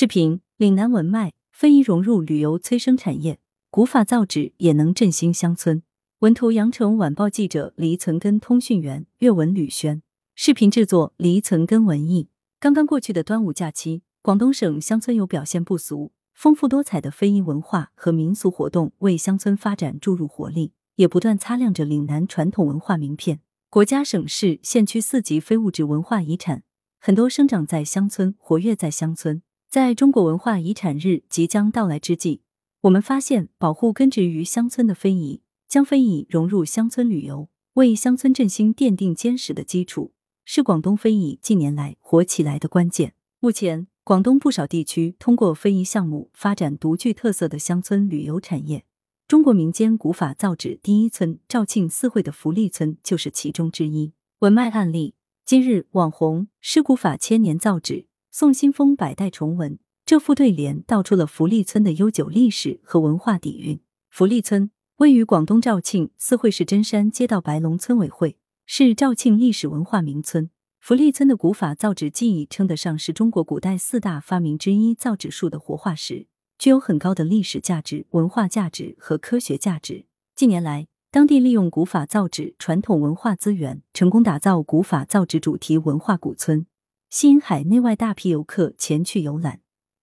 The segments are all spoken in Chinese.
视频：岭南文脉，非遗融入旅游催生产业，古法造纸也能振兴乡村。文图：羊城晚报记者黎存根，通讯员岳文吕轩。视频制作：黎存根文艺。刚刚过去的端午假期，广东省乡村有表现不俗、丰富多彩的非遗文化和民俗活动，为乡村发展注入活力，也不断擦亮着岭南传统文化名片。国家、省市、县区四级非物质文化遗产，很多生长在乡村，活跃在乡村。在中国文化遗产日即将到来之际，我们发现，保护根植于乡村的非遗，将非遗融入乡村旅游，为乡村振兴奠定坚实的基础，是广东非遗近年来火起来的关键。目前，广东不少地区通过非遗项目发展独具特色的乡村旅游产业。中国民间古法造纸第一村肇庆四会的福利村就是其中之一。文脉案例：今日网红师古法千年造纸。宋新风百代重文，这副对联道出了福利村的悠久历史和文化底蕴。福利村位于广东肇庆四会市真山街道白龙村委会，是肇庆历史文化名村。福利村的古法造纸技艺称得上是中国古代四大发明之一造纸术的活化石，具有很高的历史价值、文化价值和科学价值。近年来，当地利用古法造纸传统文化资源，成功打造古法造纸主题文化古村。吸引海内外大批游客前去游览，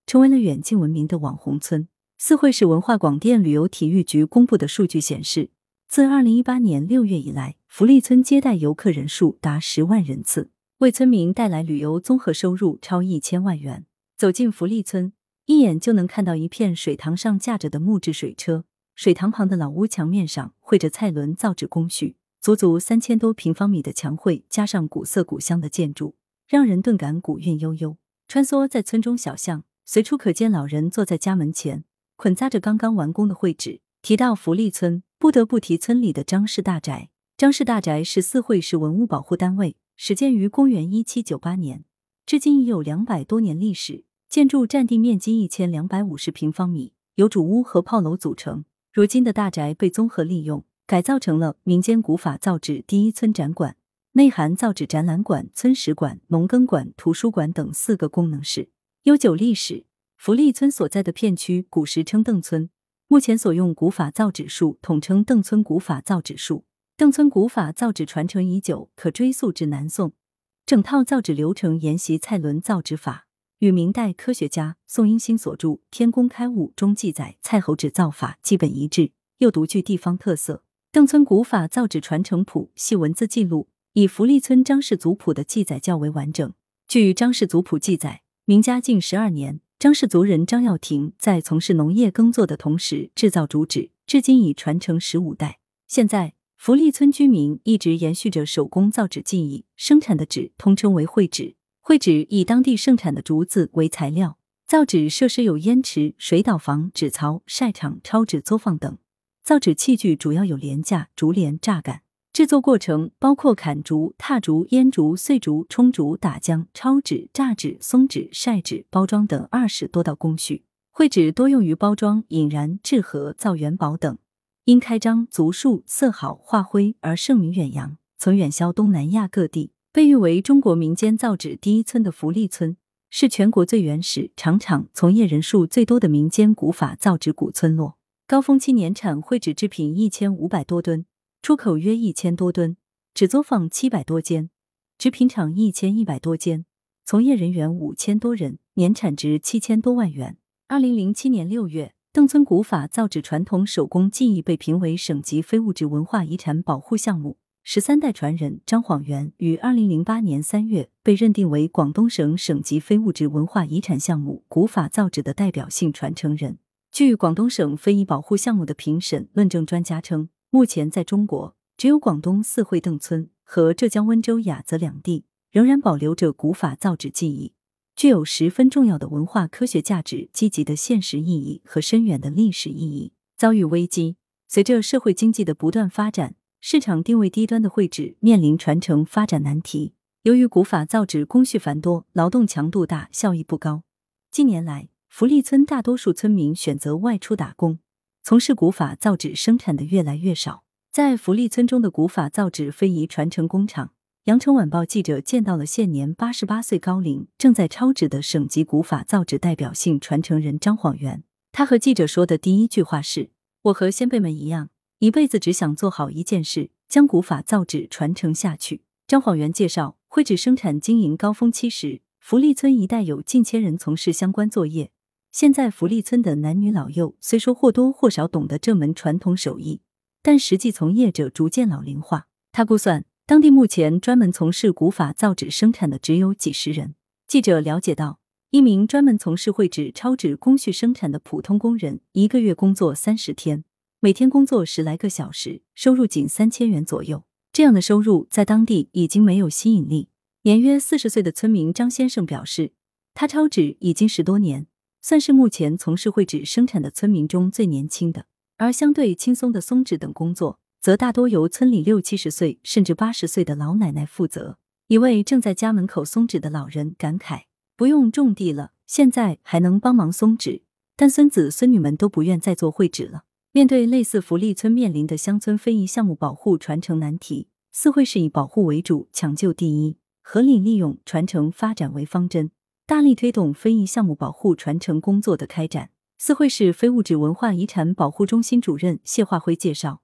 成为了远近闻名的网红村。四会市文化广电旅游体育局公布的数据显示，自二零一八年六月以来，福利村接待游客人数达十万人次，为村民带来旅游综合收入超一千万元。走进福利村，一眼就能看到一片水塘上架着的木质水车，水塘旁的老屋墙面上绘着蔡伦造纸工序，足足三千多平方米的墙绘，加上古色古香的建筑。让人顿感古韵悠悠。穿梭在村中小巷，随处可见老人坐在家门前，捆扎着刚刚完工的绘纸。提到福利村，不得不提村里的张氏大宅。张氏大宅是四会市文物保护单位，始建于公元一七九八年，至今已有两百多年历史。建筑占地面积一千两百五十平方米，由主屋和炮楼组成。如今的大宅被综合利用，改造成了民间古法造纸第一村展馆。内含造纸展览馆、村史馆、农耕馆、图书馆等四个功能室。悠久历史，福利村所在的片区古时称邓村，目前所用古法造纸术统称邓村古法造纸术。邓村古法造纸传承已久，可追溯至南宋。整套造纸流程沿袭蔡伦造纸法，与明代科学家宋英星所著《天工开物》中记载蔡侯纸造法基本一致，又独具地方特色。邓村古法造纸传承谱系文字记录。以福利村张氏族谱的记载较为完整。据张氏族谱记载，明嘉靖十二年，张氏族人张耀庭在从事农业耕作的同时制造竹纸，至今已传承十五代。现在，福利村居民一直延续着手工造纸技艺，生产的纸通称为绘纸。绘纸以当地盛产的竹子为材料，造纸设施有烟池、水捣房、纸槽、晒场、抄纸作坊等。造纸器具主要有帘架、竹帘、榨杆。制作过程包括砍竹、踏竹、腌竹、碎竹、冲竹、打浆、抄纸、榨纸、松纸、晒纸、包装等二十多道工序。绘纸多用于包装、引燃、制盒、造元宝等。因开张足数、色好、画灰而盛名远扬，曾远销东南亚各地。被誉为中国民间造纸第一村的福利村，是全国最原始、厂厂从业人数最多的民间古法造纸古村落。高峰期年产绘纸制品一千五百多吨。出口约一千多吨，纸作坊七百多间，纸品厂一千一百多间，从业人员五千多人，年产值七千多万元。二零零七年六月，邓村古法造纸传统手工技艺被评为省级非物质文化遗产保护项目。十三代传人张晃元于二零零八年三月被认定为广东省省级非物质文化遗产项目古法造纸的代表性传承人。据广东省非遗保护项目的评审论证专家称。目前，在中国，只有广东四会邓村和浙江温州雅泽两地仍然保留着古法造纸技艺，具有十分重要的文化科学价值、积极的现实意义和深远的历史意义。遭遇危机，随着社会经济的不断发展，市场定位低端的绘纸面临传承发展难题。由于古法造纸工序繁多、劳动强度大、效益不高，近年来，福利村大多数村民选择外出打工。从事古法造纸生产的越来越少，在福利村中的古法造纸非遗传承工厂羊城晚报记者见到了现年八十八岁高龄、正在抄纸的省级古法造纸代表性传承人张晃元。他和记者说的第一句话是：“我和先辈们一样，一辈子只想做好一件事，将古法造纸传承下去。”张晃元介绍，绘纸生产经营高峰期时，福利村一带有近千人从事相关作业。现在福利村的男女老幼虽说或多或少懂得这门传统手艺，但实际从业者逐渐老龄化。他估算，当地目前专门从事古法造纸生产的只有几十人。记者了解到。一名专门从事绘纸、抄纸工序生产的普通工人，一个月工作三十天，每天工作十来个小时，收入仅三千元左右。这样的收入在当地已经没有吸引力。年约四十岁的村民张先生表示，他抄纸已经十多年，算是目前从事绘纸生产的村民中最年轻的。而相对轻松的松纸等工作，则大多由村里六七十岁甚至八十岁的老奶奶负责。一位正在家门口松纸的老人感慨。不用种地了，现在还能帮忙松纸，但孙子孙女们都不愿再做绘纸了。面对类似福利村面临的乡村非遗项目保护传承难题，四会是以保护为主，抢救第一，合理利用、传承发展为方针，大力推动非遗项目保护传承工作的开展。四会市非物质文化遗产保护中心主任谢化辉介绍，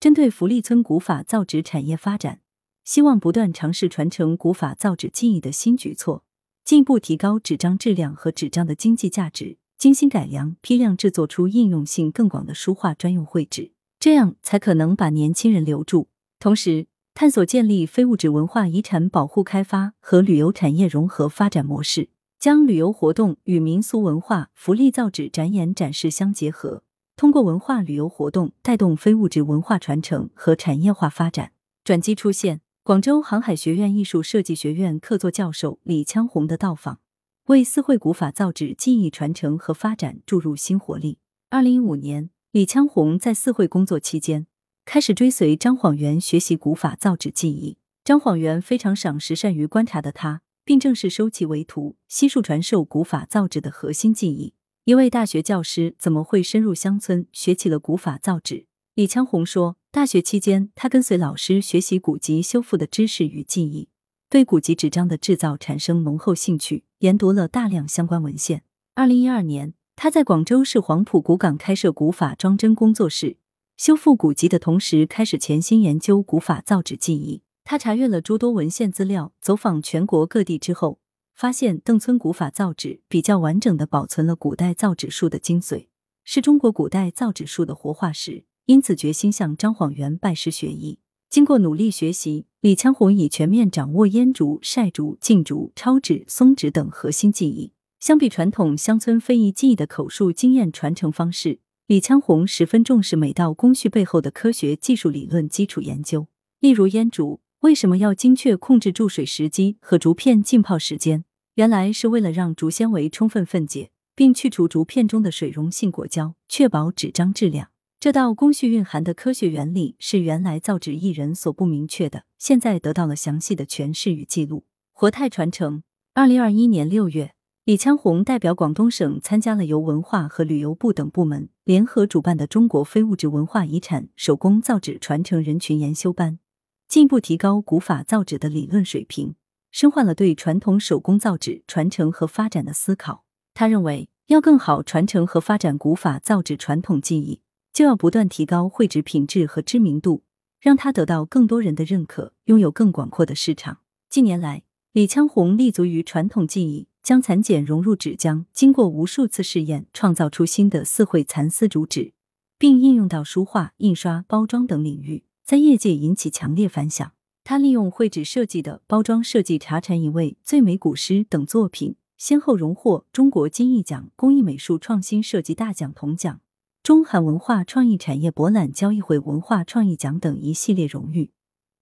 针对福利村古法造纸产业发展，希望不断尝试传承古法造纸技艺的新举措。进一步提高纸张质量和纸张的经济价值，精心改良、批量制作出应用性更广的书画专用绘纸，这样才可能把年轻人留住。同时，探索建立非物质文化遗产保护开发和旅游产业融合发展模式，将旅游活动与民俗文化、福利造纸展演展示相结合，通过文化旅游活动带动非物质文化传承和产业化发展。转机出现。广州航海学院艺术设计学院客座教授李羌红的到访，为四会古法造纸技艺传承和发展注入新活力。二零一五年，李羌红在四会工作期间，开始追随张晃元学习古法造纸技艺。张晃元非常赏识、善于观察的他，并正式收其为徒，悉数传授古法造纸的核心技艺。一位大学教师怎么会深入乡村学起了古法造纸？李枪红说。大学期间，他跟随老师学习古籍修复的知识与技艺，对古籍纸张的制造产生浓厚兴趣，研读了大量相关文献。二零一二年，他在广州市黄埔古港开设古法装帧工作室，修复古籍的同时，开始潜心研究古法造纸技艺。他查阅了诸多文献资料，走访全国各地之后，发现邓村古法造纸比较完整的保存了古代造纸术的精髓，是中国古代造纸术的活化石。因此，决心向张晃元拜师学艺。经过努力学习，李强红已全面掌握烟竹、晒竹、浸竹、抄纸、松纸等核心技艺。相比传统乡村非遗技艺的口述经验传承方式，李强红十分重视每道工序背后的科学技术理论基础研究。例如，烟竹为什么要精确控制注水时机和竹片浸泡时间？原来是为了让竹纤维充分分解，并去除竹片中的水溶性果胶，确保纸张质量。这道工序蕴含的科学原理是原来造纸艺人所不明确的，现在得到了详细的诠释与记录。活态传承。二零二一年六月，李昌红代表广东省参加了由文化和旅游部等部门联合主办的中国非物质文化遗产手工造纸传承人群研修班，进一步提高古法造纸的理论水平，深化了对传统手工造纸传承和发展的思考。他认为，要更好传承和发展古法造纸传统技艺。就要不断提高绘纸品质和知名度，让它得到更多人的认可，拥有更广阔的市场。近年来，李昌红立足于传统技艺，将蚕茧融入纸浆，经过无数次试验，创造出新的四会蚕丝竹纸，并应用到书画、印刷、包装等领域，在业界引起强烈反响。他利用绘纸设计的包装设计《茶禅一味》《最美古诗》等作品，先后荣获中国金艺奖工艺美术创新设计大奖铜奖。中韩文化创意产业博览交易会文化创意奖等一系列荣誉，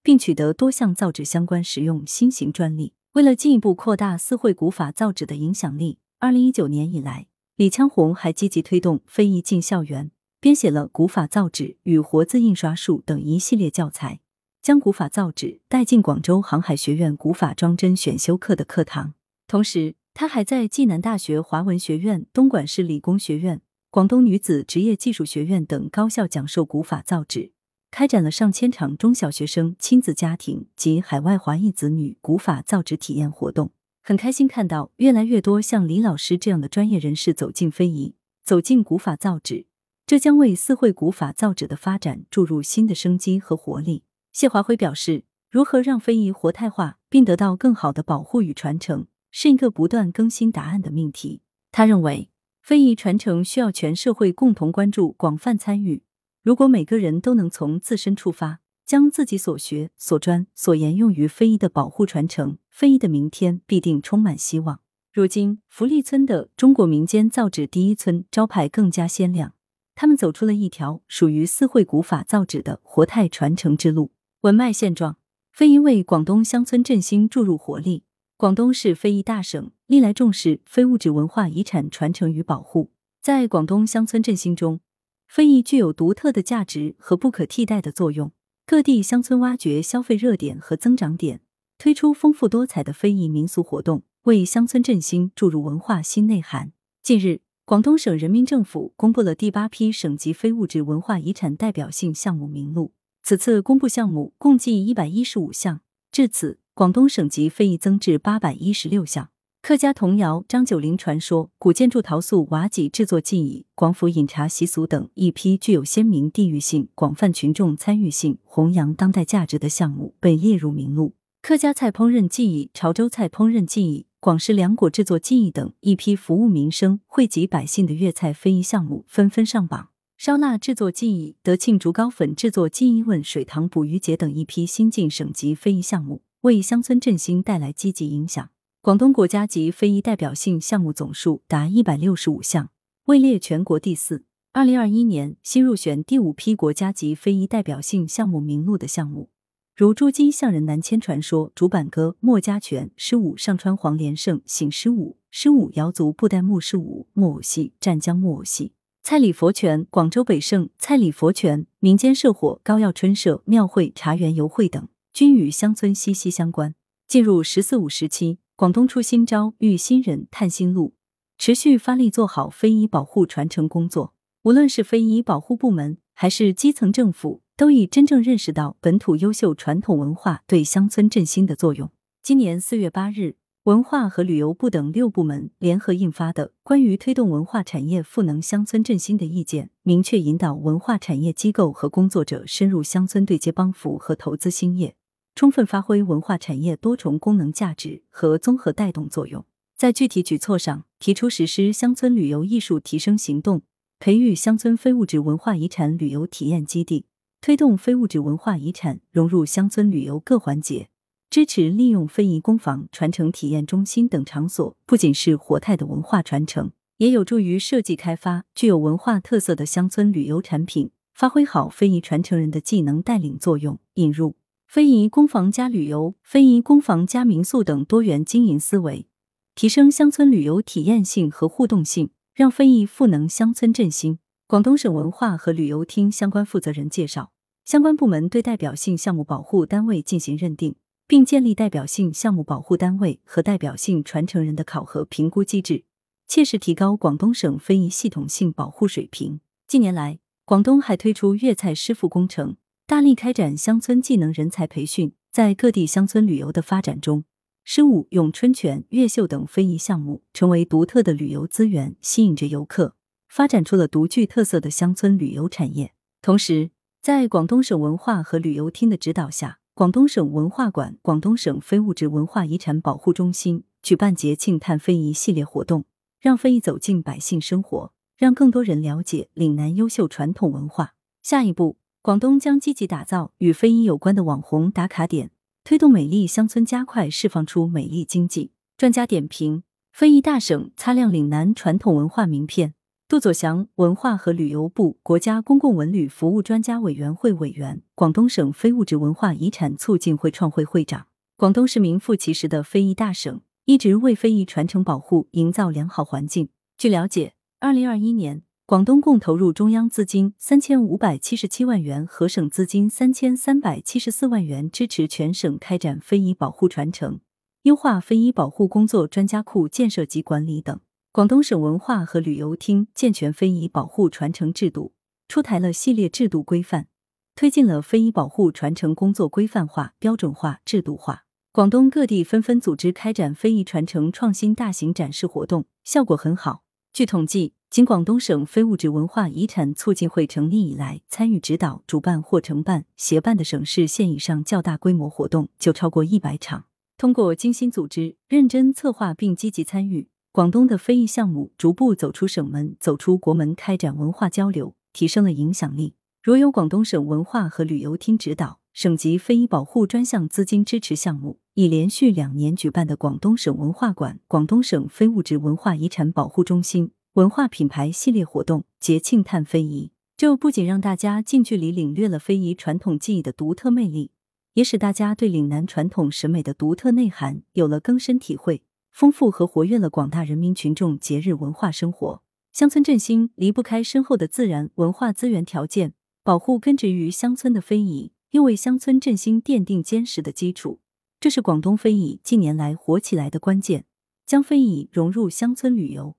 并取得多项造纸相关实用新型专利。为了进一步扩大四会古法造纸的影响力，二零一九年以来，李枪红还积极推动非遗进校园，编写了《古法造纸与活字印刷术》等一系列教材，将古法造纸带进广州航海学院古法装帧选修课的课堂。同时，他还在暨南大学华文学院、东莞市理工学院。广东女子职业技术学院等高校讲授古法造纸，开展了上千场中小学生、亲子家庭及海外华裔子女古法造纸体验活动。很开心看到越来越多像李老师这样的专业人士走进非遗，走进古法造纸，这将为四会古法造纸的发展注入新的生机和活力。谢华辉表示，如何让非遗活态化并得到更好的保护与传承，是一个不断更新答案的命题。他认为。非遗传承需要全社会共同关注、广泛参与。如果每个人都能从自身出发，将自己所学、所专、所研用于非遗的保护传承，非遗的明天必定充满希望。如今，福利村的中国民间造纸第一村招牌更加鲜亮，他们走出了一条属于四会古法造纸的活态传承之路。文脉现状：非遗为广东乡村振兴注入活力。广东是非遗大省，历来重视非物质文化遗产传承与保护。在广东乡村振兴中，非遗具有独特的价值和不可替代的作用。各地乡村挖掘消费热点和增长点，推出丰富多彩的非遗民俗活动，为乡村振兴注入文化新内涵。近日，广东省人民政府公布了第八批省级非物质文化遗产代表性项目名录。此次公布项目共计一百一十五项。至此。广东省级非遗增至八百一十六项，客家童谣、张九龄传说、古建筑陶塑瓦脊制作技艺、广府饮茶习俗等一批具有鲜明地域性、广泛群众参与性、弘扬当代价值的项目被列入名录。客家菜烹饪技艺、潮州菜烹饪技艺、广式凉果制作技艺等一批服务民生、惠及百姓的粤菜非遗项目纷纷上榜。烧腊制作技艺、德庆竹篙粉制作技艺、问水塘捕鱼节等一批新晋省级非遗项目。为乡村振兴带来积极影响。广东国家级非遗代表性项目总数达一百六十五项，位列全国第四。二零二一年新入选第五批国家级非遗代表性项目名录的项目，如珠玑象人南迁传说、竹板歌、墨家拳、狮舞上川黄连胜、醒狮舞、狮舞瑶族布袋木狮舞、木偶戏、湛江木偶戏、蔡李佛拳、广州北胜蔡李佛拳、民间社火、高耀春社、庙会、茶园游会等。均与乡村息息相关。进入“十四五”时期，广东出新招、遇新人、探新路，持续发力做好非遗保护传承工作。无论是非遗保护部门，还是基层政府，都已真正认识到本土优秀传统文化对乡村振兴的作用。今年四月八日，文化和旅游部等六部门联合印发的《关于推动文化产业赋能乡村振兴的意见》，明确引导文化产业机构和工作者深入乡村对接帮扶和投资兴业。充分发挥文化产业多重功能价值和综合带动作用。在具体举措上，提出实施乡村旅游艺术提升行动，培育乡村非物质文化遗产旅游体验基地，推动非物质文化遗产融入乡村旅游各环节，支持利用非遗工坊、传承体验中心等场所，不仅是活态的文化传承，也有助于设计开发具有文化特色的乡村旅游产品，发挥好非遗传承人的技能带领作用，引入。非遗工坊加旅游、非遗工坊加民宿等多元经营思维，提升乡村旅游体验性和互动性，让非遗赋能乡村振兴。广东省文化和旅游厅相关负责人介绍，相关部门对代表性项目保护单位进行认定，并建立代表性项目保护单位和代表性传承人的考核评估机制，切实提高广东省非遗系统性保护水平。近年来，广东还推出粤菜师傅工程。大力开展乡村技能人才培训，在各地乡村旅游的发展中，狮舞、咏春拳、越秀等非遗项目成为独特的旅游资源，吸引着游客，发展出了独具特色的乡村旅游产业。同时，在广东省文化和旅游厅的指导下，广东省文化馆、广东省非物质文化遗产保护中心举办节庆探非遗系列活动，让非遗走进百姓生活，让更多人了解岭南优秀传统文化。下一步。广东将积极打造与非遗有关的网红打卡点，推动美丽乡村加快释放出美丽经济。专家点评：非遗大省擦亮岭南传统文化名片。杜佐祥，文化和旅游部国家公共文旅服务专家委员会委员，广东省非物质文化遗产促进会创会会长。广东是名副其实的非遗大省，一直为非遗传承保护营造良好环境。据了解，二零二一年。广东共投入中央资金三千五百七十七万元和省资金三千三百七十四万元，支持全省开展非遗保护传承、优化非遗保护工作专家库建设及管理等。广东省文化和旅游厅健全非遗保护传承制度，出台了系列制度规范。推进了非遗保护传承工作规范化、标准化、制度化。广东各地纷纷组织开展非遗传承创新大型展示活动，效果很好。据统计，仅广东省非物质文化遗产促进会成立以来，参与指导、主办或承办、协办的省市县以上较大规模活动就超过一百场。通过精心组织、认真策划并积极参与，广东的非遗项目逐步走出省门、走出国门，开展文化交流，提升了影响力。如有广东省文化和旅游厅指导、省级非遗保护专项资金支持项目，已连续两年举办的广东省文化馆、广东省非物质文化遗产保护中心文化品牌系列活动“节庆探非遗”，这不仅让大家近距离领略了非遗传统技艺的独特魅力。也使大家对岭南传统审美的独特内涵有了更深体会，丰富和活跃了广大人民群众节日文化生活。乡村振兴离不开深厚的自然文化资源条件，保护根植于乡村的非遗，又为乡村振兴奠定坚实的基础。这是广东非遗近年来火起来的关键。将非遗融入乡村旅游，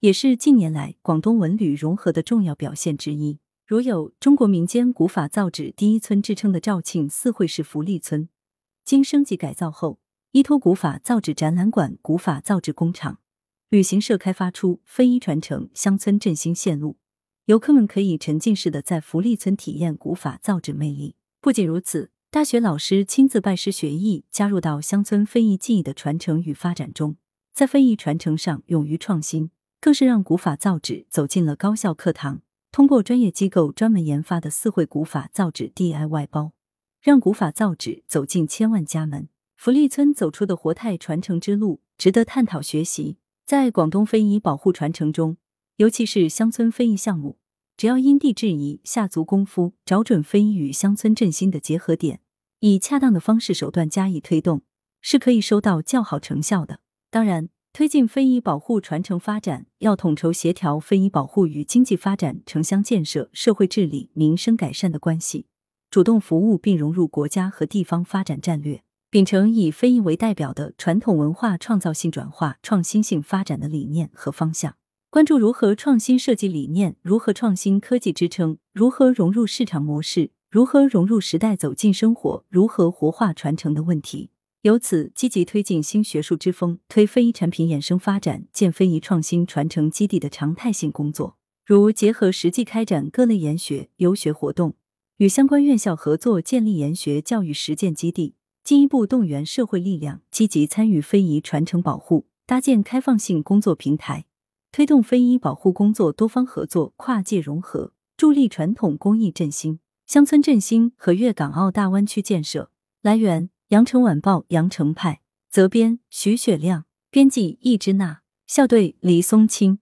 也是近年来广东文旅融合的重要表现之一。如有中国民间古法造纸第一村之称的肇庆四会市福利村，经升级改造后，依托古法造纸展览馆、古法造纸工厂、旅行社开发出非遗传承、乡村振兴线路，游客们可以沉浸式的在福利村体验古法造纸魅力。不仅如此，大学老师亲自拜师学艺，加入到乡村非遗技艺的传承与发展中，在非遗传承上勇于创新，更是让古法造纸走进了高校课堂。通过专业机构专门研发的四会古法造纸 DIY 包，让古法造纸走进千万家门。福利村走出的活态传承之路，值得探讨学习。在广东非遗保护传承中，尤其是乡村非遗项目，只要因地制宜、下足功夫，找准非遗与乡村振兴的结合点，以恰当的方式手段加以推动，是可以收到较好成效的。当然。推进非遗保护传承发展，要统筹协调非遗保护与经济发展、城乡建设、社会治理、民生改善的关系，主动服务并融入国家和地方发展战略，秉承以非遗为代表的传统文化创造性转化、创新性发展的理念和方向，关注如何创新设计理念，如何创新科技支撑，如何融入市场模式，如何融入时代走进生活，如何活化传承的问题。由此，积极推进新学术之风，推非遗产品衍生发展，建非遗创新传承基地的常态性工作。如结合实际开展各类研学游学活动，与相关院校合作建立研学教育实践基地，进一步动员社会力量，积极参与非遗传承保护，搭建开放性工作平台，推动非遗保护工作多方合作、跨界融合，助力传统工艺振兴、乡村振兴和粤港澳大湾区建设。来源。羊城晚报羊城派责编徐雪亮，编辑易之娜，校对黎松青。